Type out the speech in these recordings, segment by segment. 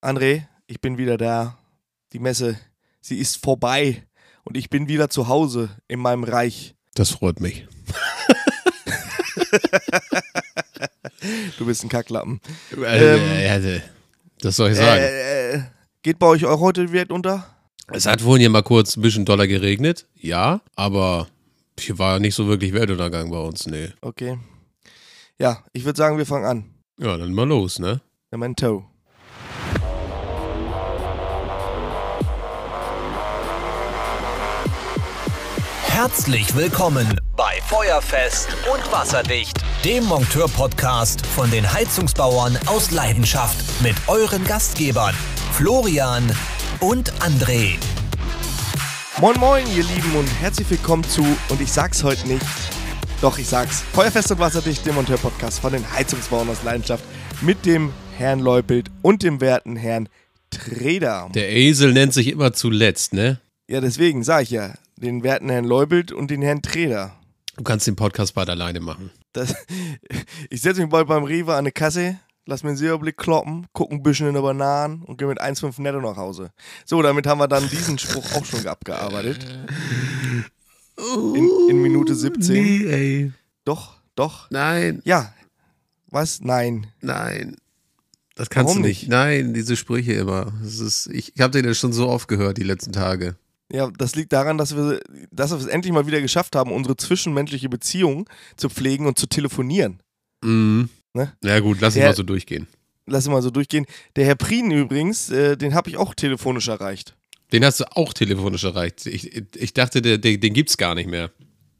André, ich bin wieder da. Die Messe, sie ist vorbei und ich bin wieder zu Hause in meinem Reich. Das freut mich. Du bist ein Kacklappen. Äh, äh, das soll ich sagen. Äh, äh, geht bei euch auch heute Welt unter? es hat vorhin ja mal kurz ein bisschen doller geregnet, ja, aber hier war nicht so wirklich Weltuntergang bei uns, nee. Okay. Ja, ich würde sagen, wir fangen an. Ja, dann mal los, ne? Memento. Herzlich willkommen bei Feuerfest und Wasserdicht, dem Monteur-Podcast von den Heizungsbauern aus Leidenschaft mit euren Gastgebern Florian und André. Moin Moin, ihr Lieben und herzlich willkommen zu, und ich sag's heute nicht, doch ich sag's, Feuerfest und Wasserdicht, dem Monteur-Podcast von den Heizungsbauern aus Leidenschaft mit dem Herrn Leupelt und dem werten Herrn Treder. Der Esel nennt sich immer zuletzt, ne? Ja, deswegen sag ich ja, den werten Herrn Leupelt und den Herrn Treder. Du kannst den Podcast bald alleine machen. Das, ich setze mich bald beim Rewe an eine Kasse, lass mir einen Silberblick kloppen, guck ein bisschen in der Bananen und gehe mit 1,5 netto nach Hause. So, damit haben wir dann diesen Spruch auch schon abgearbeitet. In, in Minute 17. Nee, ey. Doch, doch. Nein, Ja. Was? Nein. nein. Das kannst Warum du nicht. nicht? Nein, diese Sprüche immer. Das ist, ich ich habe den ja schon so oft gehört die letzten Tage. Ja, das liegt daran, dass wir, dass wir es endlich mal wieder geschafft haben, unsere zwischenmenschliche Beziehung zu pflegen und zu telefonieren. Mhm. Ne? Ja gut, lass uns mal so durchgehen. Lass es mal so durchgehen. Der Herr Prien übrigens, äh, den habe ich auch telefonisch erreicht. Den hast du auch telefonisch erreicht. Ich, ich dachte, der, der, den gibt's gar nicht mehr.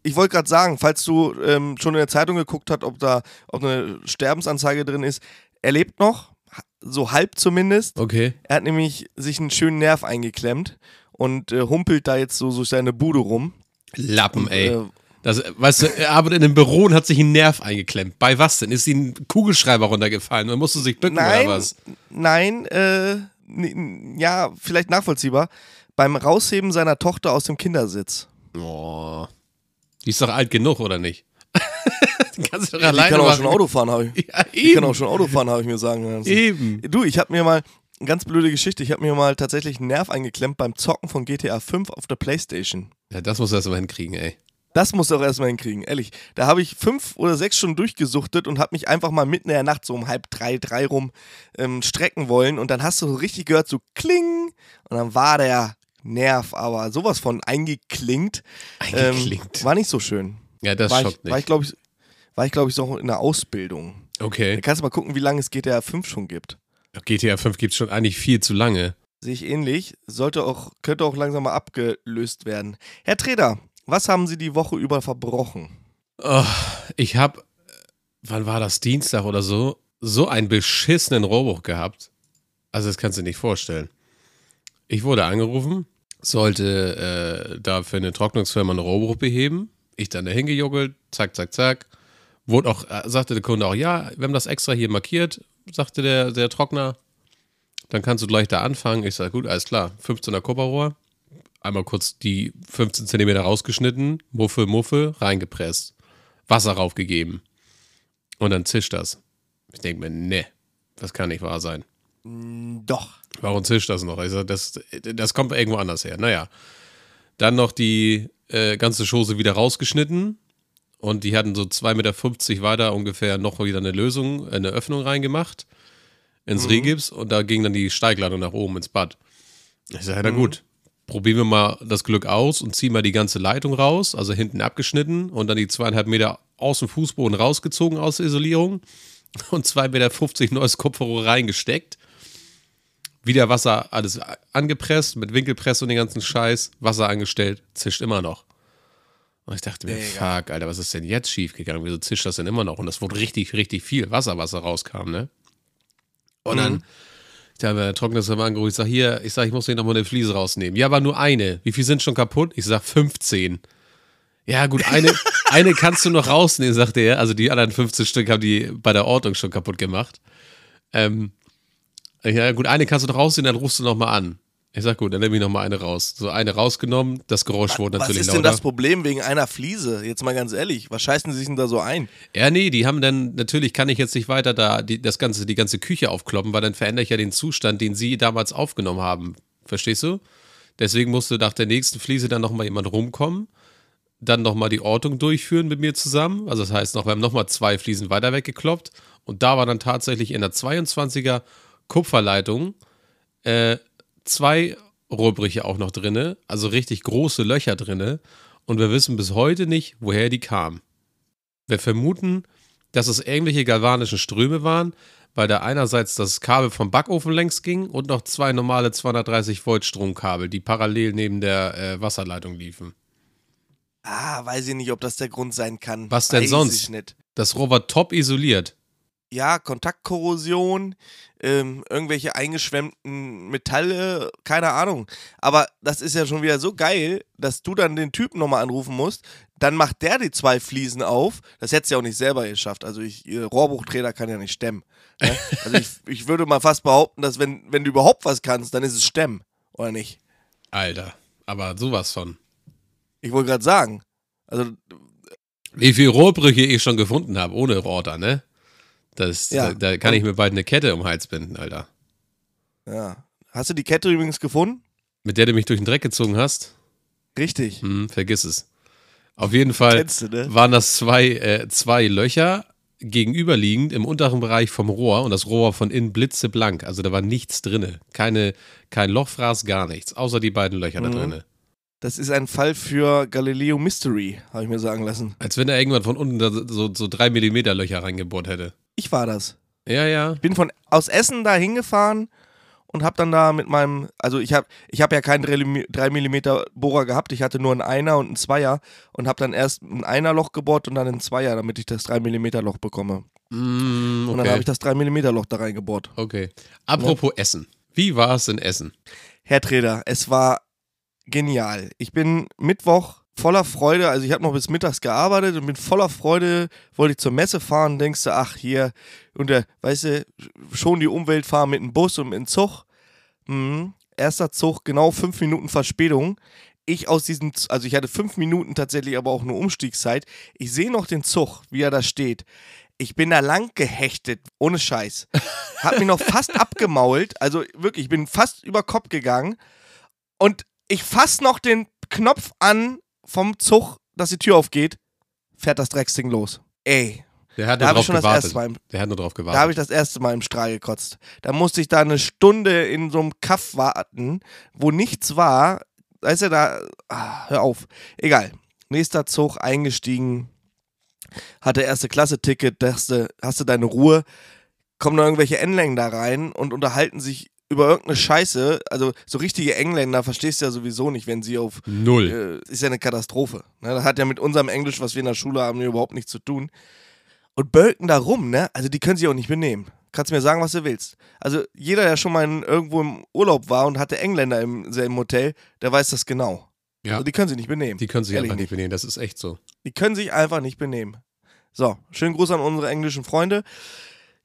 Ich wollte gerade sagen, falls du ähm, schon in der Zeitung geguckt hast, ob da ob eine Sterbensanzeige drin ist, er lebt noch, so halb zumindest. Okay. Er hat nämlich sich einen schönen Nerv eingeklemmt und äh, humpelt da jetzt so durch seine Bude rum. Lappen, ey. Äh, Das, weißt du, er arbeitet in einem Büro und hat sich einen Nerv eingeklemmt. Bei was denn? Ist ihm ein Kugelschreiber runtergefallen und musste sich bücken Nein, oder was? nein, äh, ja, vielleicht nachvollziehbar. Beim Rausheben seiner Tochter aus dem Kindersitz. Oh. Die ist doch alt genug, oder nicht? Kannst du doch Ich alleine kann auch machen. schon Auto fahren, habe ich. Ja, Ich kann auch schon Auto fahren, habe ich mir sagen lassen. Eben. Du, ich habe mir mal, ganz blöde Geschichte, ich habe mir mal tatsächlich einen Nerv eingeklemmt beim Zocken von GTA 5 auf der Playstation. Ja, das musst du erst mal hinkriegen, ey. Das musst du auch erstmal hinkriegen, ehrlich. Da habe ich fünf oder sechs Stunden durchgesuchtet und habe mich einfach mal mitten in der Nacht so um halb drei, drei rum ähm, strecken wollen. Und dann hast du so richtig gehört, so kling. Und dann war der Nerv aber sowas von eingeklingt. Eingeklingt. Ähm, war nicht so schön. ja, das war schockt ich, war ich nicht. glaube ich, war ich, glaube ich, so in der Ausbildung. Da Okay. kannst du mal gucken, wie lange es GTA 5 schon gibt. GTA 5 gibt's schon eigentlich viel zu lange. Sehe ich ähnlich. Sollte auch, könnte auch langsam mal abgelöst werden. Herr Treder, was haben Sie die Woche über verbrochen? Oh, ich habe, wann war das, Dienstag oder so, so einen beschissenen Rohrbruch gehabt. Also das kannst du dir nicht vorstellen. Ich wurde angerufen, sollte äh, da für eine Trocknungsfirma einen Rohrbruch beheben. Ich dann dahin gejuckelt, zack, zack, zack. Wurde auch, äh, sagte der Kunde auch, ja, wir haben das extra hier markiert, sagte der, der Trockner. Dann kannst du gleich da anfangen. Ich sage, gut, alles klar. 15er Kupferrohr. Einmal kurz die 15 Zentimeter rausgeschnitten, Muffe, Muffe, reingepresst. Wasser raufgegeben. Und dann zischt das. Ich denke mir, ne, das kann nicht wahr sein. Doch. Warum zischt das noch? Ich sag, das, das kommt irgendwo anders her. Naja. Dann noch die äh, ganze Chose wieder rausgeschnitten. Und die hatten so 2,50 Meter weiter ungefähr noch wieder eine Lösung, eine Öffnung reingemacht ins Rehgips und da ging dann die Steigladung nach oben ins Bad. Ich sage, na gut, probieren wir mal das Glück aus und ziehen mal die ganze Leitung raus, also hinten abgeschnitten und dann die zweieinhalb Meter aus dem Fußboden rausgezogen aus der Isolierung und 2,50 Meter neues Kupferrohr reingesteckt. Wieder Wasser, alles angepresst, mit Winkelpress und den ganzen Scheiß, Wasser angestellt, zischt immer noch. Und ich dachte mir, Mega. fuck, Alter, was ist denn jetzt schiefgegangen? Wieso zischt das denn immer noch? Und das wurde richtig, richtig viel Wasser, was da rauskam, ne? Und dann, ich habe der Trockner angerufen, ich sag, hier, ich sag, ich muss hier nochmal eine Fliese rausnehmen. Ja, aber nur eine. Wie viel sind schon kaputt? Ich sag, 15. Ja, gut, eine, eine kannst du noch rausnehmen, sagte er. Also die anderen 15 Stück haben die bei der Ortung schon kaputt gemacht. Ähm, ja, gut, eine kannst du noch rausnehmen, dann rufst du nochmal an. Ich sag gut, dann nehme ich nochmal eine raus. So eine rausgenommen, das Geräusch wurde Was natürlich ist lauter. denn das Problem wegen einer Fliese? Jetzt mal ganz ehrlich, was scheißen sie sich denn da so ein? Ja, nee, die haben dann, natürlich kann ich jetzt nicht weiter da die, das ganze, die ganze Küche aufkloppen, weil dann verändere ich ja den Zustand, den sie damals aufgenommen haben. Verstehst du? Deswegen musste nach der nächsten Fliese dann nochmal jemand rumkommen, dann nochmal die Ortung durchführen mit mir zusammen. Also das heißt, noch, wir haben nochmal zwei Fliesen weiter weggekloppt und da war dann tatsächlich in der 22er Kupferleitung äh, zwei Rohrbrüche auch noch drinne, also richtig große Löcher drinne und wir wissen bis heute nicht, woher die kamen. Wir vermuten, dass es irgendwelche galvanischen Ströme waren, weil da einerseits das Kabel vom Backofen längs ging und noch zwei normale 230 Volt Stromkabel, die parallel neben der äh, Wasserleitung liefen. Ah, weiß ich nicht, ob das der Grund sein kann. Was denn weiß sonst? Das Rohr war top isoliert. Ja, Kontaktkorrosion, ähm, irgendwelche eingeschwemmten Metalle, keine Ahnung. Aber das ist ja schon wieder so geil, dass du dann den Typen nochmal anrufen musst. Dann macht der die zwei Fliesen auf. Das hättest du ja auch nicht selber geschafft. Also ich, äh, Rohrbruchträder kann ja nicht stemmen. Ne? Also ich, ich würde mal fast behaupten, dass wenn, wenn du überhaupt was kannst, dann ist es stemmen. Oder nicht? Alter, aber sowas von. Ich wollte gerade sagen. Also Wie viele Rohrbrüche ich schon gefunden habe, ohne Rotor, ne? Das, Ja. da, da kann ich mir bald eine Kette um den Hals binden, Alter. Ja. Hast du die Kette übrigens gefunden? Mit der du mich durch den Dreck gezogen hast? Richtig. Hm, vergiss es. Auf jeden Fall du, ne? waren das zwei, äh, zwei Löcher gegenüberliegend im unteren Bereich vom Rohr und das Rohr von innen blitzeblank. Also da war nichts drinne. Keine, kein Lochfraß, gar nichts. Außer die beiden Löcher da Mhm. drinne. Das ist ein Fall für Galileo Mystery, habe ich mir sagen lassen. Als wenn er irgendwann von unten da so, so drei Millimeter Löcher reingebohrt hätte. Ich war das. Ja, ja. Ich bin von aus Essen da hingefahren und habe dann da mit meinem, also ich habe ich hab ja keinen 3 mm Bohrer gehabt, ich hatte nur einen Einer und einen Zweier und habe dann erst ein Einerloch gebohrt und dann ein Zweier, damit ich das 3 mm Loch bekomme. Mm, Und dann habe okay. ich das 3 mm Loch da reingebohrt. okay. Apropos Essen. Wie war es in Essen? Herr Treder, es war genial. Ich bin Mittwoch voller Freude, also ich habe noch bis mittags gearbeitet und bin voller Freude, wollte ich zur Messe fahren, denkst du, ach hier, und der, weißt du, schon die Umwelt fahren mit dem Bus und mit dem Zug. Mhm. Erster Zug, genau fünf Minuten Verspätung. Ich aus diesem, also ich hatte fünf Minuten tatsächlich aber auch eine Umstiegszeit. Ich sehe noch den Zug, wie er da steht. Ich bin da lang gehechtet, ohne Scheiß. Hab mich noch fast abgemault, also wirklich, ich bin fast über Kopf gegangen. Und ich fass noch den Knopf an vom Zug, dass die Tür aufgeht, fährt das Drecksding los. Ey, Der hat Da nur ich drauf schon das gewartet. erste Mal im- Der hat nur drauf da habe gewartet. ich das erste Mal im Strahl gekotzt. Da musste ich da eine Stunde in so einem Kaff warten, wo nichts war. Weißt du, da. Ah, hör auf. Egal. Nächster Zug eingestiegen. Hatte erste Klasse-Ticket, hast du deine Ruhe. Kommen da irgendwelche Engländer da rein und unterhalten sich über irgendeine Scheiße. Also, so richtige Engländer verstehst du ja sowieso nicht, wenn sie auf Null. äh, ist ja eine Katastrophe. Ne? Das hat ja mit unserem Englisch, was wir in der Schule haben, überhaupt nichts zu tun. Und bölken da rum, ne? Also die können sich auch nicht benehmen. Kannst mir sagen, was du willst. Also jeder, der schon mal in, irgendwo im Urlaub war und hatte Engländer im selben Hotel, der weiß das genau. Ja. Also die können sich nicht benehmen. Die können sich Ehrlich einfach nicht benehmen. Das ist echt so. Die können sich einfach nicht benehmen. So, schönen Gruß an unsere englischen Freunde.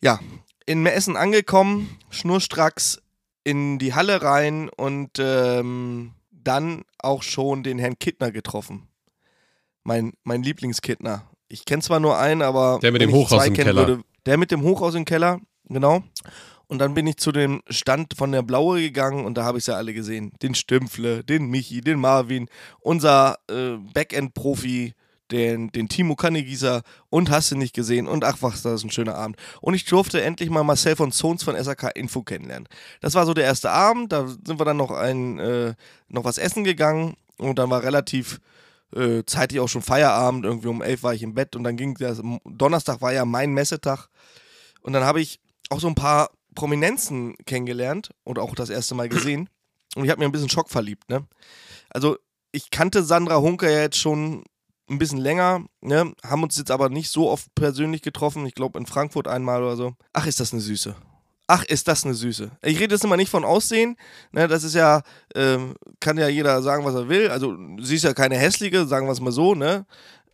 Ja, in Essen angekommen, schnurstracks in die Halle rein und ähm, dann auch schon den Herrn Kittner getroffen. Mein, mein Lieblingskittner. Ich kenne zwar nur einen, aber. Der mit dem Hochhaus im Keller. Würde, der mit dem Hochhaus im Keller, genau. Und dann bin ich zu dem Stand von der Blaue gegangen und da habe ich sie alle gesehen. Den Stümpfle, den Michi, den Marvin, unser äh, Backend-Profi, den, den Timo Kannegießer und hast du nicht gesehen. Und ach, was, das ist ein schöner Abend. Und ich durfte endlich mal Marcel von Zons von SAK Info kennenlernen. Das war so der erste Abend. Da sind wir dann noch, ein, äh, noch was essen gegangen und dann war relativ äh, zeitlich auch schon Feierabend. Irgendwie um elf war ich im Bett und dann ging das. Donnerstag war ja mein Messetag. Und dann habe ich auch so ein paar Prominenzen kennengelernt und auch das erste Mal gesehen. Und ich habe mir ein bisschen Schock verliebt, ne? Also, ich kannte Sandra Hunker ja jetzt schon ein bisschen länger, ne? Haben uns jetzt aber nicht so oft persönlich getroffen. Ich glaube in Frankfurt einmal oder so. Ach, ist das eine Süße. Ach, ist das eine Süße. Ich rede jetzt immer nicht von Aussehen. Ne, das ist ja, ähm, kann ja jeder sagen, was er will. Also, sie ist ja keine hässliche, sagen wir es mal so, ne?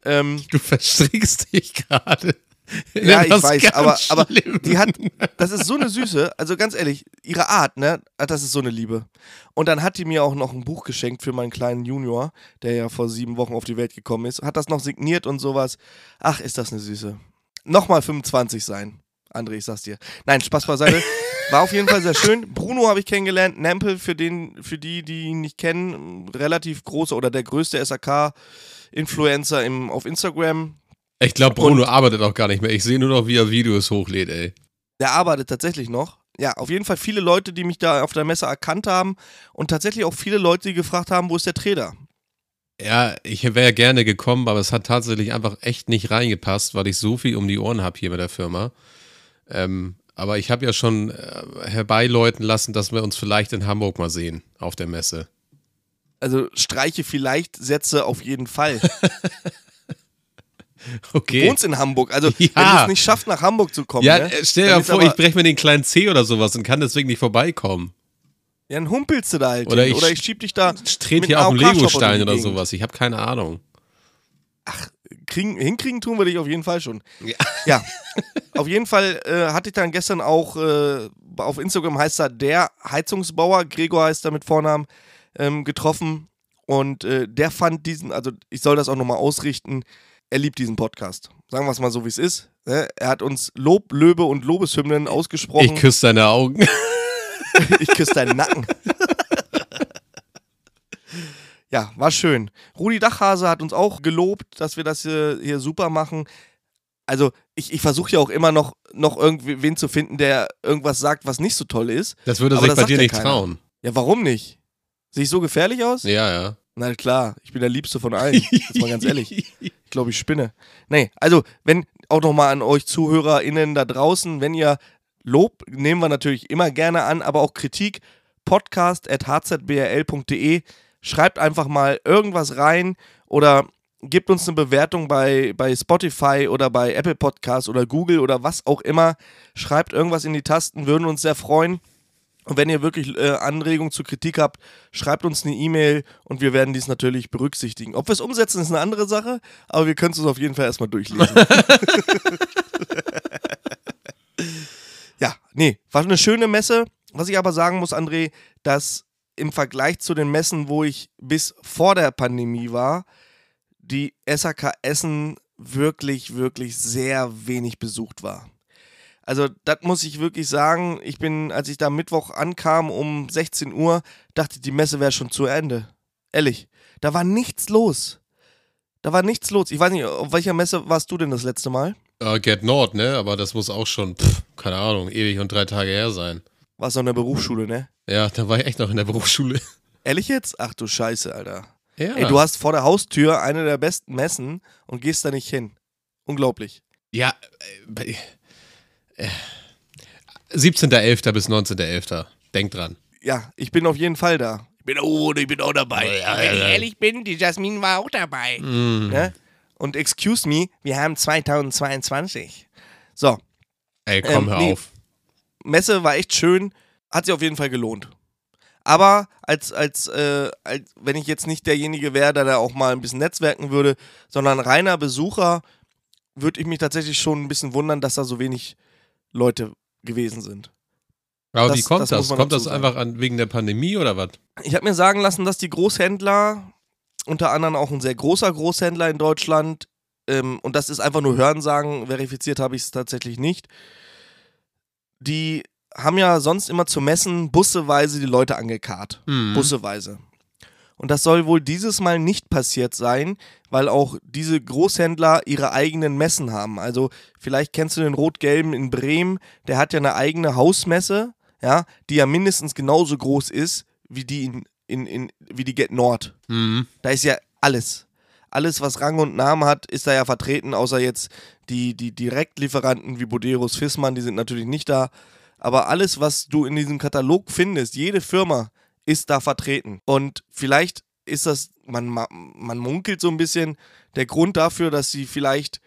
Ähm, Du verstrickst dich gerade. Ja, ich weiß, aber, aber schlimm. die hat, das ist so eine Süße, also ganz ehrlich, ihre Art, ne, das ist so eine Liebe. Und dann hat die mir auch noch ein Buch geschenkt für meinen kleinen Junior, der ja vor sieben Wochen auf die Welt gekommen ist, hat das noch signiert und sowas. Ach, ist das eine Süße. Nochmal 25 sein, André, ich sag's dir. Nein, Spaß beiseite. War auf jeden Fall sehr schön. Bruno habe ich kennengelernt, Nempel, für, den, für die, die ihn nicht kennen, relativ großer oder der größte SAK-Influencer im, auf Instagram. Ich glaube, Bruno arbeitet auch gar nicht mehr. Ich sehe nur noch, wie er Videos hochlädt, ey. Der arbeitet tatsächlich noch. Ja, auf jeden Fall viele Leute, die mich da auf der Messe erkannt haben und tatsächlich auch viele Leute, die gefragt haben, wo ist der Trainer? Ja, ich wäre gerne gekommen, aber es hat tatsächlich einfach echt nicht reingepasst, weil ich so viel um die Ohren habe hier mit der Firma. Ähm, aber ich habe ja schon äh, herbeiläuten lassen, dass wir uns vielleicht in Hamburg mal sehen auf der Messe. Also streiche vielleicht Sätze auf jeden Fall. Du Okay. wohnst in Hamburg. Also wenn Ja. du es nicht schaffst, nach Hamburg zu kommen, Ja, ne, äh, stell dir vor, ich breche mir den kleinen C oder sowas und kann deswegen nicht vorbeikommen. ja, dann humpelst du da halt Oder ich oder ich schieb dich da Ich trete hier auf einen Legostein oder sowas. Ich habe keine Ahnung. kriegen, hinkriegen tun wir dich auf jeden Fall schon. Ja. Ja, auf jeden Fall äh, hatte ich dann gestern auch, äh, auf Instagram heißt er der Heizungsbauer, Gregor heißt er mit Vornamen, ähm, getroffen. Und äh, der fand diesen, also ich soll das auch nochmal ausrichten, er liebt diesen Podcast. Sagen wir es mal so, wie es ist. Ne? Er hat uns Lob, Löbe und Lobeshymnen ausgesprochen. Ich küsse deine Augen. Ich küsse deinen Nacken. ja, war schön. Rudi Dachhase hat uns auch gelobt, dass wir das hier, hier super machen. Also, ich, ich versuche ja auch immer noch, noch irgendwen zu finden, der irgendwas sagt, was nicht so toll ist. Das würde sich das bei dir nicht keiner. trauen. Ja, warum nicht? Sehe ich so gefährlich aus? Ja, ja. Na klar, ich bin der Liebste von allen. Jetzt mal ganz ehrlich. Ich glaube, ich spinne. Nee, also, wenn auch nochmal an euch ZuhörerInnen da draußen, wenn ihr Lob nehmen wir natürlich immer gerne an, aber auch Kritik, podcast.hzbrl.de. Schreibt einfach mal irgendwas rein oder gebt uns eine Bewertung bei, bei Spotify oder bei Apple Podcasts oder Google oder was auch immer. Schreibt irgendwas in die Tasten, würden uns sehr freuen. Und wenn ihr wirklich äh, Anregungen zur Kritik habt, schreibt uns eine E-Mail und wir werden dies natürlich berücksichtigen. Ob wir es umsetzen, ist eine andere Sache, aber wir können es uns auf jeden Fall erstmal durchlesen. ja, nee, war eine schöne Messe. Was ich aber sagen muss, André, dass im Vergleich zu den Messen, wo ich bis vor der Pandemie war, die SAK Essen wirklich, wirklich sehr wenig besucht war. Also, das muss ich wirklich sagen. Ich bin, als ich da Mittwoch ankam um 16 Uhr, dachte ich, die Messe wäre schon zu Ende. Ehrlich. Da war nichts los. Da war nichts los. Ich weiß nicht, auf welcher Messe warst du denn das letzte Mal? Äh, Get Nord, ne? Aber das muss auch schon, pff, keine Ahnung, ewig und drei Tage her sein. Warst du in der Berufsschule, ne? Ja, da war ich echt noch in der Berufsschule. Ehrlich jetzt? Ach du Scheiße, Alter. Ja. Ey, du hast vor der Haustür eine der besten Messen und gehst da nicht hin. Unglaublich. ja, äh, 17.11. bis 19.11. Denk dran. Ja, ich bin auf jeden Fall da. Ich bin auch, ich bin auch dabei. Ja, Wenn ja, ich ja. ehrlich bin, die Jasmin war auch dabei. Mm. Ne? Und excuse me, wir haben 2022. So, Ey, komm, Ähm, hör nee. auf. Messe war echt schön, hat sich auf jeden Fall gelohnt. Aber als, als, äh, als wenn ich jetzt nicht derjenige wäre, der da auch mal ein bisschen netzwerken würde, sondern reiner Besucher, würde ich mich tatsächlich schon ein bisschen wundern, dass da so wenig Leute gewesen sind. Aber das- wie kommt das das? kommt das einfach an, wegen der Pandemie oder was? Ich habe mir sagen lassen, dass die Großhändler, unter anderem auch ein sehr großer Großhändler in Deutschland, ähm, und das ist einfach nur Hörensagen, verifiziert habe ich es tatsächlich nicht, die haben ja sonst immer zu Messen busseweise die Leute angekarrt. Mhm. Busseweise. Und das soll wohl dieses Mal nicht passiert sein, weil auch diese Großhändler ihre eigenen Messen haben. Also vielleicht kennst du den Rot-Gelben in Bremen, der hat ja eine eigene Hausmesse, ja, die ja mindestens genauso groß ist wie die in, in, in wie die Get Nord. Mhm. Da ist ja alles. Alles, was Rang und Namen hat, ist da ja vertreten, außer jetzt die, die Direktlieferanten wie Boderos, Fissmann, die sind natürlich nicht da. Aber alles, was du in diesem Katalog findest, jede Firma ist da vertreten. Und vielleicht ist das, man, ma- man munkelt so ein bisschen, der Grund dafür, dass sie vielleicht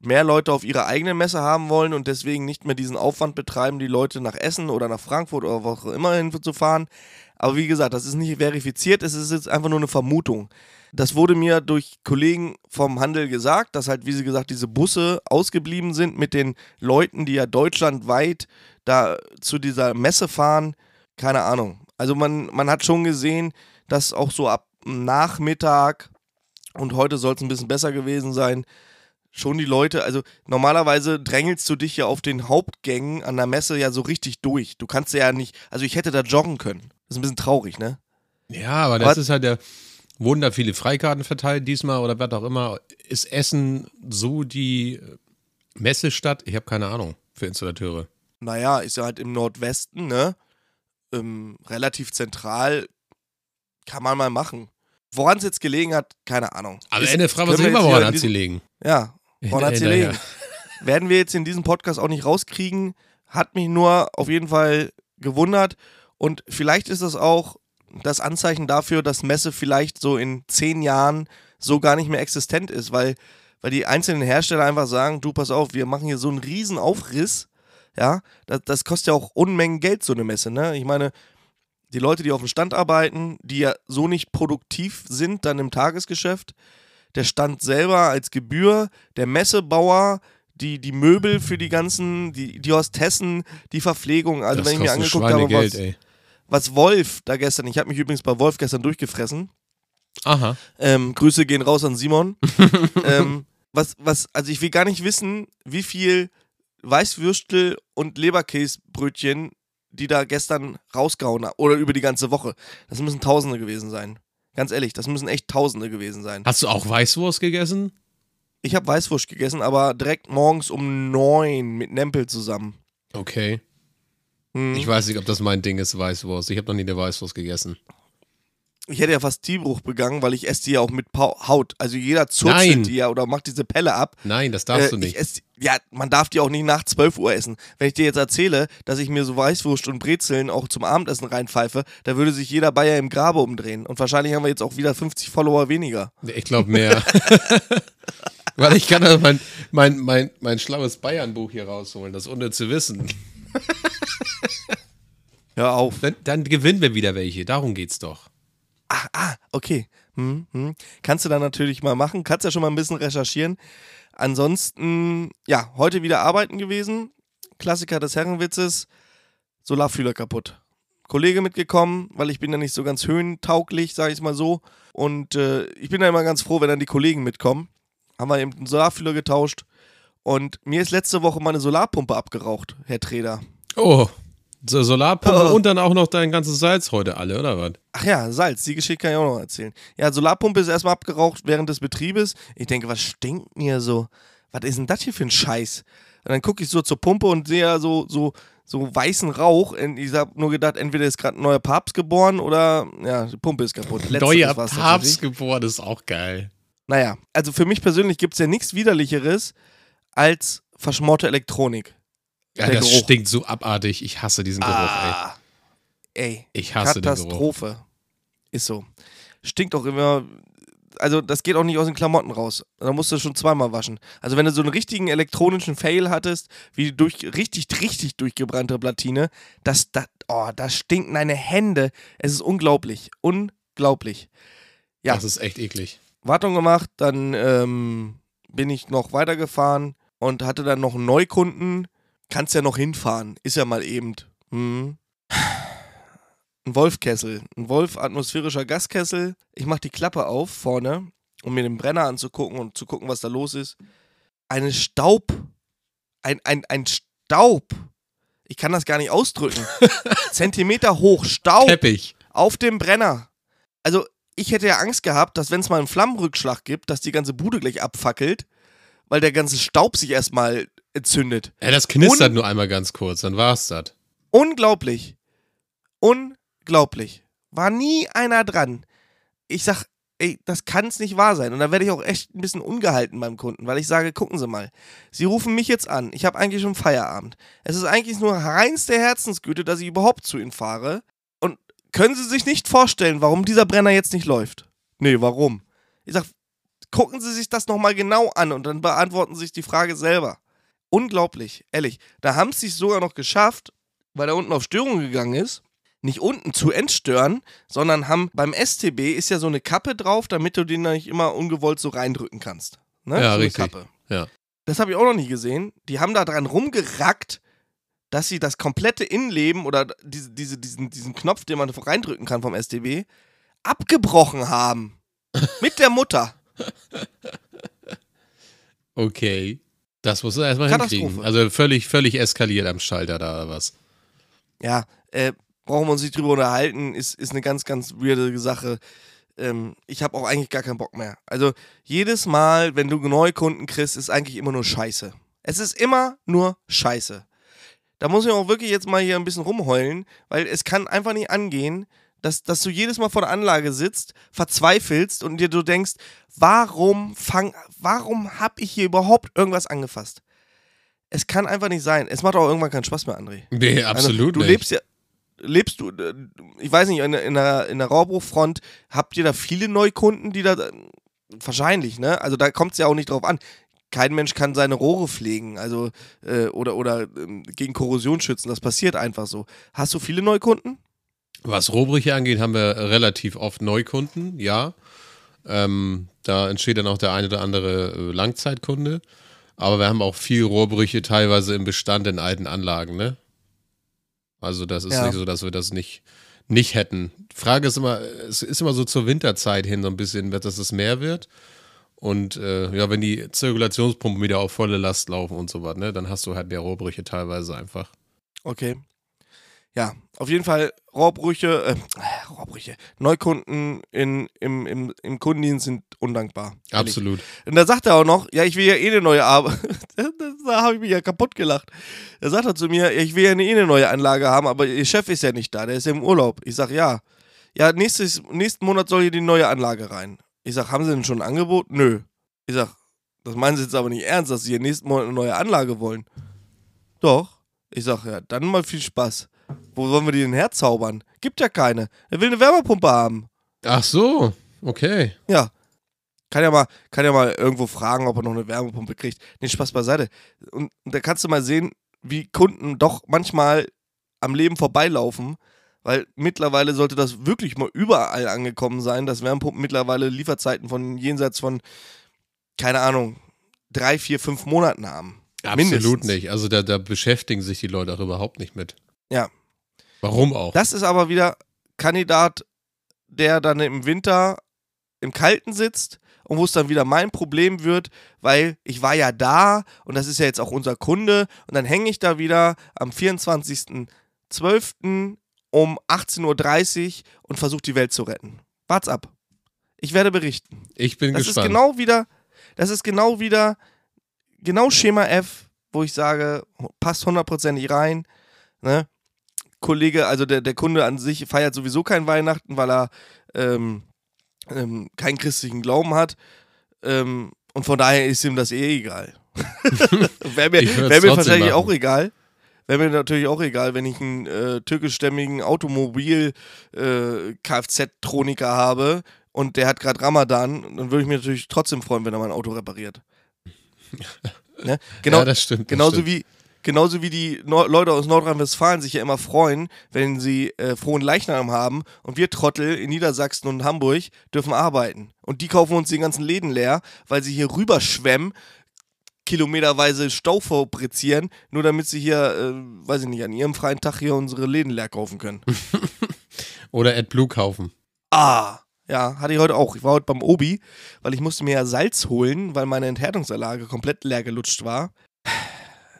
mehr Leute auf ihre eigene Messe haben wollen und deswegen nicht mehr diesen Aufwand betreiben, die Leute nach Essen oder nach Frankfurt oder wo auch immer hin zu fahren. Aber wie gesagt, das ist nicht verifiziert, es ist jetzt einfach nur eine Vermutung. Das wurde mir durch Kollegen vom Handel gesagt, dass halt, wie sie gesagt, diese Busse ausgeblieben sind mit den Leuten, die ja deutschlandweit da zu dieser Messe fahren. Keine Ahnung. Also man, man hat schon gesehen, dass auch so ab Nachmittag und heute soll es ein bisschen besser gewesen sein, schon die Leute, also normalerweise drängelst du dich ja auf den Hauptgängen an der Messe ja so richtig durch. Du kannst ja nicht, also ich hätte da joggen können. Das ist ein bisschen traurig, ne? Ja, aber das aber, ist halt der, wurden da viele Freikarten verteilt diesmal oder was auch immer? Ist Essen so die Messestadt? Ich habe keine Ahnung für Installateure. Naja, ist ja halt im Nordwesten, ne? Ähm, relativ zentral. Kann man mal machen. Woran es jetzt gelegen hat, keine Ahnung. Also Ende Frage, was immer woran hat sie liegen. Ja, woran hat sie liegen. Werden wir jetzt in diesem Podcast auch nicht rauskriegen. Hat mich nur auf jeden Fall gewundert. Und vielleicht ist es auch das Anzeichen dafür, dass Messe vielleicht so in zehn Jahren so gar nicht mehr existent ist, weil, weil die einzelnen Hersteller einfach sagen, du pass auf, wir machen hier so einen riesen Aufriss, ja, das, das kostet ja auch Unmengen Geld, so eine Messe, ne? Ich meine, die Leute, die auf dem Stand arbeiten, die ja so nicht produktiv sind dann im Tagesgeschäft, der Stand selber als Gebühr, der Messebauer, die, die Möbel für die ganzen, die, die Hostessen, die Verpflegung. Also das wenn ich mir angeguckt habe, was, was Wolf da gestern, ich habe mich übrigens bei Wolf gestern durchgefressen. Aha. Ähm, Grüße gehen raus an Simon. ähm, was, was, also ich will gar nicht wissen, wie viel Weißwürstel und Leberkäsebrötchen die da gestern rausgehauen haben. Oder über die ganze Woche. Das müssen Tausende gewesen sein. Ganz ehrlich, das müssen echt Tausende gewesen sein. Hast du auch Weißwurst gegessen? Ich habe Weißwurst gegessen, aber direkt morgens um neun mit Nempel zusammen. Okay. Hm. Ich weiß nicht, ob das mein Ding ist, Weißwurst. Ich habe noch nie eine Weißwurst gegessen ich hätte ja fast Tiebruch begangen, weil ich esse die ja auch mit Haut. Also jeder zurzelt die ja oder macht diese Pelle ab. Nein, das darfst äh, du nicht. Esse, ja, man darf die auch nicht nach 12 Uhr essen. Wenn ich dir jetzt erzähle, dass ich mir so Weißwurst und Brezeln auch zum Abendessen reinpfeife, da würde sich jeder Bayer im Grabe umdrehen. Und wahrscheinlich haben wir jetzt auch wieder 50 Follower weniger. Ich glaube mehr. weil ich kann also mein, mein, mein, mein schlaues Bayern-Buch hier rausholen, das ohne zu wissen. Hör auf. Dann, dann gewinnen wir wieder welche, darum geht's doch. Ah, ah, okay. Hm, hm. Kannst du dann natürlich mal machen. Kannst ja schon mal ein bisschen recherchieren. Ansonsten, ja, heute wieder arbeiten gewesen. Klassiker des Herrenwitzes. Solarfühler kaputt. Kollege mitgekommen, weil ich bin ja nicht so ganz höhentauglich, sage ich mal so. Und äh, ich bin ja immer ganz froh, wenn dann die Kollegen mitkommen. Haben wir eben den Solarfühler getauscht. Und mir ist letzte Woche meine Solarpumpe abgeraucht, Herr Treder. Oh, so Solarpumpe oh. und dann auch noch dein ganzes Salz heute alle, oder was? Ach ja, Salz, die Geschichte kann ich auch noch erzählen. Ja, Solarpumpe ist erstmal abgeraucht während des Betriebes. Ich denke, was stinkt mir so? Was ist denn das hier für ein Scheiß? Und dann gucke ich so zur Pumpe und sehe ja so, so, so weißen Rauch. Ich habe nur gedacht, entweder ist gerade ein neuer Papst geboren oder ja, die Pumpe ist kaputt. Letzteres neuer Papst geboren ist auch geil. Naja, also für mich persönlich gibt es ja nichts Widerlicheres als verschmorte Elektronik. Ja, das Geruch. stinkt so abartig. Ich hasse diesen Geruch, ah, ey. Ey, ich hasse Katastrophe. Den Geruch. Ist so. Stinkt auch immer. Also, das geht auch nicht aus den Klamotten raus. Da musst du schon zweimal waschen. Also, wenn du so einen richtigen elektronischen Fail hattest, wie durch richtig, richtig durchgebrannte Platine, das, das, oh, da stinken deine Hände. Es ist unglaublich. Unglaublich. Ja. Das ist echt eklig. Wartung gemacht, dann ähm, bin ich noch weitergefahren und hatte dann noch einen Neukunden, kannst ja noch hinfahren. Ist ja mal eben. Hm. Ein Wolfkessel. Ein Wolf atmosphärischer Gaskessel. Ich mache die Klappe auf vorne, um mir den Brenner anzugucken und zu gucken, was da los ist. Eine Staub. Ein, ein, ein Staub. Ich kann das gar nicht ausdrücken. Zentimeter hoch Staub. Teppich. Auf dem Brenner. Also, ich hätte ja Angst gehabt, dass wenn es mal einen Flammenrückschlag gibt, dass die ganze Bude gleich abfackelt, weil der ganze Staub sich erstmal entzündet. Ja, das knistert Un nur einmal ganz kurz, dann war's das. Unglaublich. Unglaublich. War nie einer dran. Ich sag, ey, das kann's nicht wahr sein. Und da werde ich auch echt ein bisschen ungehalten beim Kunden, weil ich sage, gucken Sie mal, Sie rufen mich jetzt an. Ich habe eigentlich schon Feierabend. Es ist eigentlich nur reinste Herzensgüte, dass ich überhaupt zu Ihnen fahre. Und können Sie sich nicht vorstellen, warum dieser Brenner jetzt nicht läuft? Nee, warum? Ich sag, Gucken Sie sich das nochmal genau an und dann beantworten Sie sich die Frage selber. Unglaublich, ehrlich. Da haben sie es sogar noch geschafft, weil er unten auf Störung gegangen ist, nicht unten zu entstören, sondern haben beim STB ist ja so eine Kappe drauf, damit du den da nicht immer ungewollt so reindrücken kannst. Ne? Ja, so richtig. Kappe. Ja. Das habe ich auch noch nie gesehen. Die haben da dran rumgerackt, dass sie das komplette Innenleben oder diese, diese, diesen, diesen Knopf, den man reindrücken kann vom STB, abgebrochen haben. Mit der Mutter. Okay. Das muss er erstmal hinkriegen. Also völlig, völlig eskaliert am Schalter da oder was. Ja, äh, brauchen wir uns nicht drüber unterhalten, ist, ist eine ganz, ganz weirde Sache. Ähm, ich habe auch eigentlich gar keinen Bock mehr. Also jedes Mal, wenn du neue Kunden kriegst, ist eigentlich immer nur Scheiße. Es ist immer nur Scheiße. Da muss ich auch wirklich jetzt mal hier ein bisschen rumheulen, weil es kann einfach nicht angehen, dass, dass du jedes Mal vor der Anlage sitzt, verzweifelst und dir du denkst, warum fang, warum habe ich hier überhaupt irgendwas angefasst? Es kann einfach nicht sein. Es macht auch irgendwann keinen Spaß mehr, André. Nee, Also, absolut du nicht. lebst ja, lebst du, äh, ich weiß nicht, in, der- in der, in der Rohrbruchfront, habt ihr da viele Neukunden, die da, wahrscheinlich, ne? Also da kommt es ja auch nicht drauf an. Kein Mensch kann seine Rohre pflegen, also, äh, oder, oder ähm, gegen Korrosion schützen, das passiert einfach so. Hast du viele Neukunden? Was Rohbrüche angeht, haben wir relativ oft Neukunden, ja. Ähm, da entsteht dann auch der eine oder andere äh, Langzeitkunde. Aber wir haben auch viel Rohrbrüche teilweise im Bestand in alten Anlagen, ne? Also das ist Ja. nicht so, dass wir das nicht, nicht hätten. Frage ist immer, es ist immer so zur Winterzeit hin so ein bisschen, dass es mehr wird. Und äh, ja, wenn die Zirkulationspumpen wieder auf volle Last laufen und so was, ne, dann hast du halt mehr Rohrbrüche teilweise einfach. Okay. Ja, auf jeden Fall Rohrbrüche, äh, Rohrbrüche, Neukunden in, im, im, im Kundendienst sind undankbar. Ehrlich. Absolut. Und da sagt er auch noch, ja, ich will ja eh eine neue Arbeit. da habe ich mich ja kaputt gelacht. Da sagt er zu mir, ja, ich will ja eh eine neue Anlage haben, aber ihr Chef ist ja nicht da, der ist ja im Urlaub. Ich sag, ja. Ja, nächstes, nächsten Monat soll hier die neue Anlage rein. Ich sag, haben Sie denn schon ein Angebot? Nö. Ich sag, das meinen Sie jetzt aber nicht ernst, dass Sie hier nächsten Monat eine neue Anlage wollen. Doch. Ich sag, ja, dann mal viel Spaß. Wo sollen wir die denn herzaubern? Gibt ja keine. Er will eine Wärmepumpe haben. Ach so, okay. Ja. Kann ja, mal, kann ja mal irgendwo fragen, ob er noch eine Wärmepumpe kriegt. Nee, Spaß beiseite. Und, und da kannst du mal sehen, wie Kunden doch manchmal am Leben vorbeilaufen, weil mittlerweile sollte das wirklich mal überall angekommen sein, dass Wärmepumpen mittlerweile Lieferzeiten von jenseits von, keine Ahnung, drei, vier, fünf Monaten haben. Absolut Mindestens. nicht. Also da, da beschäftigen sich die Leute auch überhaupt nicht mit. Ja. Warum auch? Das ist aber wieder Kandidat, der dann im Winter im Kalten sitzt und wo es dann wieder mein Problem wird, weil ich war ja da und das ist ja jetzt auch unser Kunde und dann hänge ich da wieder am 24.12. um 18.30 Uhr und versuche die Welt zu retten. Wart's ab. Ich werde berichten. ich bin Das gespannt. ist genau wieder, das ist genau wieder, genau Schema F, wo ich sage, passt hundertprozentig rein. Ne? Kollege, also der, der Kunde an sich feiert sowieso kein Weihnachten, weil er ähm, ähm, keinen christlichen Glauben hat. Ähm, und von daher ist ihm das eh egal. Wäre mir, wär mir wahrscheinlich machen. auch egal. Wäre mir natürlich auch egal, wenn ich einen äh, türkischstämmigen Automobil-Kfz-Troniker habe und der hat gerade Ramadan, dann würde ich mich natürlich trotzdem freuen, wenn er mein Auto repariert. ne? Genau, ja, das stimmt. Das genauso, stimmt. wie, genauso wie die Nor Leute aus Nordrhein-Westfalen sich ja immer freuen, wenn sie äh, frohen Leichnam haben und wir Trottel in Niedersachsen und Hamburg dürfen arbeiten. Und die kaufen uns die ganzen Läden leer, weil sie hier rüberschwemmen, kilometerweise Stau fabrizieren, nur damit sie hier, äh, weiß ich nicht, an ihrem freien Tag hier unsere Läden leer kaufen können. Oder AdBlue kaufen. Ah, ja, hatte ich heute auch. Ich war heute beim Obi, weil ich musste mir ja Salz holen, weil meine Enthärtungsanlage komplett leer gelutscht war.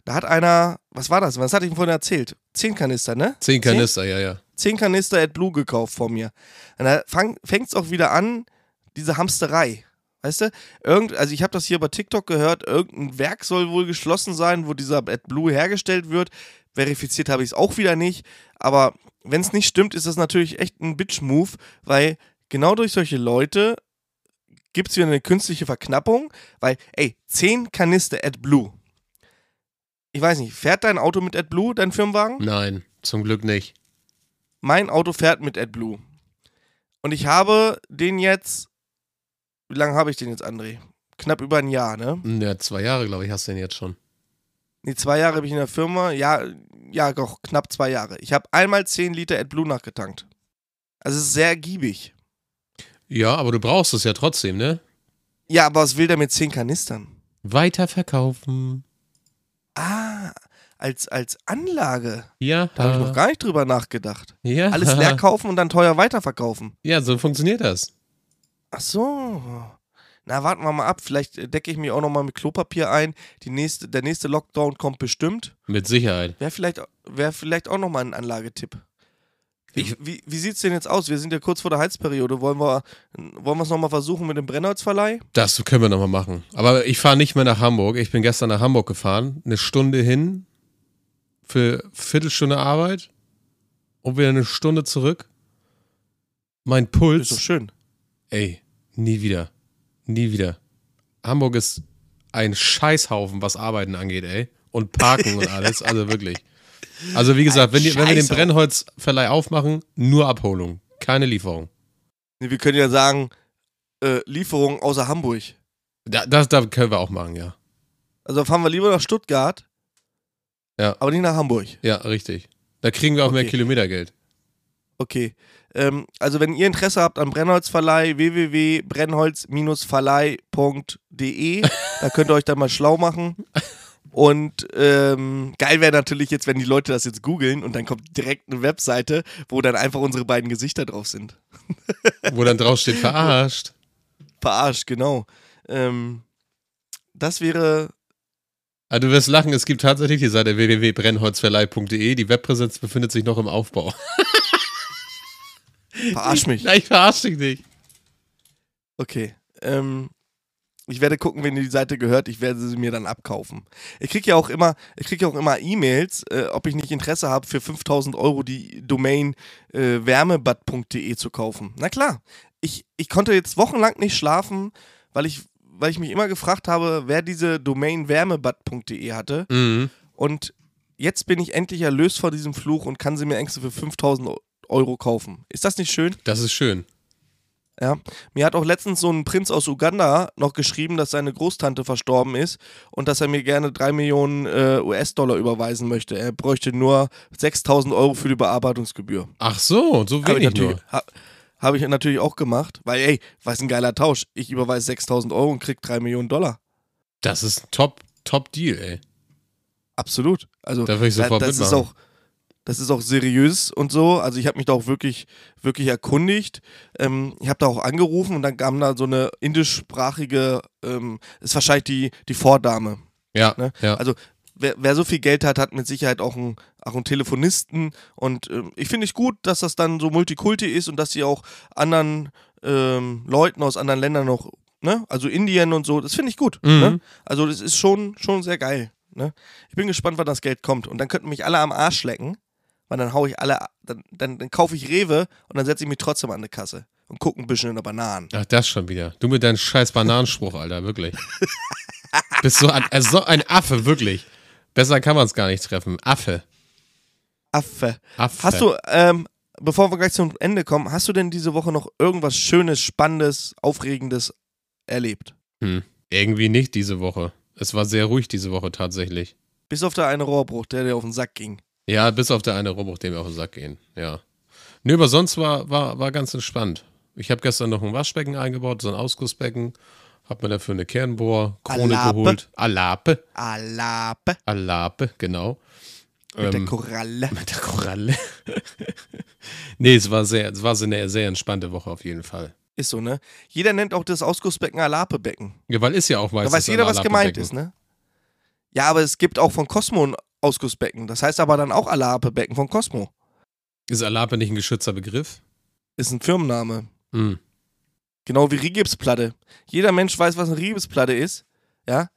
Da hat einer, was war das? Was hatte ich ihm vorhin erzählt? Zehn Kanister, ne? Zehn Kanister, ja, ja. Zehn Kanister AdBlue gekauft vor mir. Und da fängt es auch wieder an, diese Hamsterei. Weißt du? Irgend, also ich habe das hier bei TikTok gehört, irgendein Werk soll wohl geschlossen sein, wo dieser AdBlue hergestellt wird. Verifiziert habe ich es auch wieder nicht. Aber wenn es nicht stimmt, ist das natürlich echt ein Bitch-Move, weil genau durch solche Leute gibt es wieder eine künstliche Verknappung, weil, ey, 10 Kanister AdBlue. Ich weiß nicht, fährt dein Auto mit AdBlue, dein Firmenwagen? Nein, zum Glück nicht. mein Auto fährt mit AdBlue. Und ich habe den jetzt Wie lange habe ich den jetzt, André? Knapp über ein Jahr, ne? Ja, zwei Jahre, glaube ich, hast du den jetzt schon. Nee, zwei Jahre bin ich in der Firma. Ja, ja, doch, knapp zwei Jahre. Ich habe einmal 10 Liter AdBlue nachgetankt. Also es ist sehr giebig. Ja, aber du brauchst es ja trotzdem, ne? Ja, aber was will der mit 10 Kanistern? Weiterverkaufen. Ah, als, als Anlage. Ja. Da habe ich noch gar nicht drüber nachgedacht. Ja. Alles leer kaufen und dann teuer weiterverkaufen. Ja, so funktioniert das. Ach so. Na, warten wir mal ab. Vielleicht äh, decke ich mich auch noch mal mit Klopapier ein. Die nächste, der nächste Lockdown kommt bestimmt. Mit Sicherheit. Wäre vielleicht, wär vielleicht auch noch mal ein Anlagetipp. Wie, Ich- wie, wie sieht es denn jetzt aus? Wir sind ja kurz vor der Heizperiode. Wollen wir wollen es nochmal versuchen mit dem Brennholzverleih? Das können wir nochmal machen. Aber ich fahre nicht mehr nach Hamburg. Ich bin gestern nach Hamburg gefahren. Eine Stunde hin für Viertelstunde Arbeit und wieder eine Stunde zurück. Mein Ist doch Puls. schön. Ey, nie wieder. Nie wieder. Hamburg ist ein Scheißhaufen, was Arbeiten angeht, ey. Und Parken und alles. Also wirklich. Also wie gesagt, wenn, die, wenn wir den. Brennholzverleih aufmachen, nur Abholung. Keine Lieferung. Nee, Wir können ja sagen, äh, Lieferung außer Hamburg. Da, das, das können wir auch machen, ja. Also fahren wir lieber nach Stuttgart, Ja. aber nicht nach Hamburg. Ja, richtig. Da kriegen wir auch mehr Okay. Kilometergeld. Okay. Ähm, also wenn ihr Interesse habt an Brennholzverleih, www.brennholz-verleih.de, da könnt ihr euch dann mal schlau machen. Und ähm, geil wäre natürlich jetzt, wenn die Leute das jetzt googeln und dann kommt direkt eine Webseite, wo dann einfach unsere beiden Gesichter drauf sind. Wo dann drauf steht, verarscht. Verarscht, genau. Ähm, das wäre. Ah, du wirst lachen, es gibt tatsächlich die Seite www.brennholzverleih.de. Die Webpräsenz befindet sich noch im Aufbau. Verarsch mich. Nein, ich verarsche dich nicht. Okay. Ähm, ich werde gucken, wenn ihr die Seite gehört, ich werde sie mir dann abkaufen. Ich kriege ja auch immer, ich kriege ja auch immer E-Mails, äh, ob ich nicht Interesse habe, für 5000 Euro die Domain äh, wärmebad.de zu kaufen. Na klar, ich, ich konnte jetzt wochenlang nicht schlafen, weil ich, weil ich mich immer gefragt habe, wer diese Domain wärmebad.de hatte. Mhm. Und jetzt bin ich endlich erlöst vor diesem Fluch und kann sie mir extra für 5000 Euro kaufen. Ist das nicht schön? Das ist schön. Ja, mir hat auch letztens so ein Prinz aus Uganda noch geschrieben, dass seine Großtante verstorben ist und dass er mir gerne 3 Millionen äh, US-Dollar überweisen möchte. Er bräuchte nur 6000 Euro für die Bearbeitungsgebühr. Ach so, so Habe ich, wenig nur. natürlich- ha, hab ich natürlich auch gemacht, weil, ey, was ein geiler Tausch. Ich überweise 6000 Euro und krieg 3 Millionen Dollar. Das ist ein top, top Deal, ey. Absolut. Also, Da würde ich sofort das ist mitmachen. auch. Das ist auch seriös und so. Also ich habe mich da auch wirklich, wirklich erkundigt. Ähm, ich habe da auch angerufen und dann kam da so eine indischsprachige, ähm, ist wahrscheinlich die, die Vordame. Ja, Ne? ja. Also wer, wer so viel Geld hat, hat mit Sicherheit auch einen, auch einen Telefonisten. Und ähm, ich finde es gut, dass das dann so Multikulti ist und dass sie auch anderen ähm, Leuten aus anderen Ländern noch, ne, also Indien und so, das finde ich gut. Mhm. Ne? Also das ist schon, schon sehr geil. Ne? Ich bin gespannt, wann das Geld kommt. Und dann könnten mich alle am Arsch lecken, weil dann hau ich alle, dann, dann, dann kaufe ich Rewe und dann setze ich mich trotzdem an eine Kasse und gucke ein bisschen in der Bananen. Ach, das schon wieder. Du mit deinem scheiß Bananenspruch, Alter, wirklich. Bist so ein, also so ein Affe, wirklich. Besser kann man es gar nicht treffen. Affe. Affe. Affe. Hast du, ähm, bevor wir gleich zum Ende kommen, hast du denn diese Woche noch irgendwas Schönes, Spannendes, Aufregendes erlebt? Hm. Irgendwie nicht diese Woche. Es war sehr ruhig diese Woche tatsächlich. Bis auf der eine Rohrbruch, der dir auf den Sack ging. Ja, bis auf der eine Rohrbruch, dem wir auf den Sack gehen. Ja. Nö, aber sonst war, war, war ganz entspannt. Ich habe gestern noch ein Waschbecken eingebaut, so ein Ausgussbecken. Hab mir dafür eine Kernbohrkrone Alape. geholt. Alape. Alape Alape, genau. mit der Ähm, Koralle. mit der Koralle. nee, es war sehr, es war so eine sehr entspannte Woche auf jeden Fall. Ist so, ne? Jeder nennt auch das Ausgussbecken Alapebecken. Ja, weil ist ja auch Da meistens weiß jeder, was gemeint ist, ne? Ja, aber es gibt auch von Cosmo ein Ausgussbecken. Das heißt aber dann auch Alapebecken von Cosmo. Ist Alape nicht ein geschützter Begriff? Ist ein Firmenname. Hm. Genau wie Rigipsplatte. Jeder Mensch weiß, was eine Rigipsplatte ist. Ja?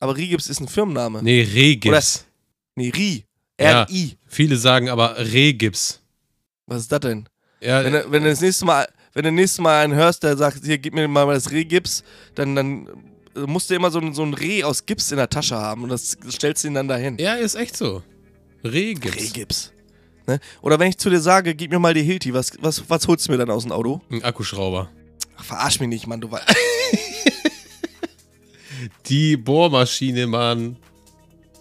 Aber Rigips ist ein Firmenname. Nee, Rehgips. Nee, Ri. Ja. R-I. Viele sagen aber Rehgips. Was ist das denn? Ja, Wenn, du- wenn du das nächste Mal, wenn du nächste Mal einen hörst, der sagt, hier, gib mir mal das Rehgips, dann, dann musst du immer so, ein- so ein Reh aus Gips in der Tasche haben und das stellst du ihn dann dahin. ja, ist echt so. Rehgips. Rehgips. Ne? Oder wenn ich zu dir sage, gib mir mal die Hilti, was, was, was holst du mir dann aus dem Auto? Ein Akkuschrauber. Ach, Verarsch mich nicht, Mann, du weißt. Die Bohrmaschine, Mann.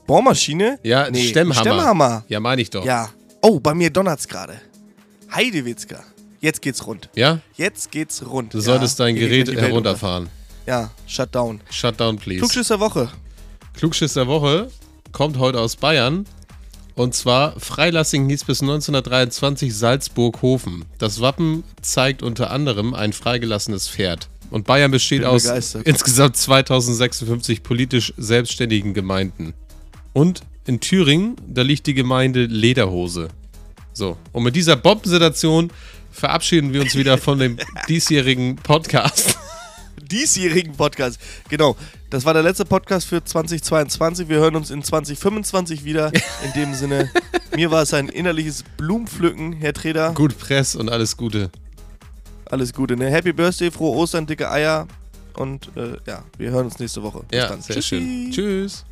Bohrmaschine? Ja, nee, Stemmhammer. Stemmhammer. Ja, meine ich doch. Ja. Oh, bei mir donnert's gerade. Heidewitzka. Jetzt geht's rund. Ja? Jetzt geht's rund. Du solltest ja, dein Gerät herunterfahren. Ja, Shutdown. Shutdown, please. Klugschiss der Woche. Klugschiss der Woche kommt heute aus Bayern. Und zwar, Freilassing hieß bis 1923 Salzburghofen. Das Wappen zeigt unter anderem ein freigelassenes Pferd. Und Bayern besteht aus insgesamt 2056 politisch selbstständigen Gemeinden. Und in Thüringen, da liegt die Gemeinde Lederhose. So, und mit dieser Bombensituation verabschieden wir uns wieder von dem diesjährigen Podcast. Diesjährigen Podcast. Genau. Das war der letzte Podcast für 2022. Wir hören uns in 2025 wieder. In dem Sinne, mir war es ein innerliches Blumenpflücken, Herr Treder. Gut Press und alles Gute. Alles Gute, ne? Happy Birthday, frohe Ostern, dicke Eier. Und äh, ja, wir hören uns nächste Woche. Bis Ja, dann. sehr Tschüssi. schön. Tschüss.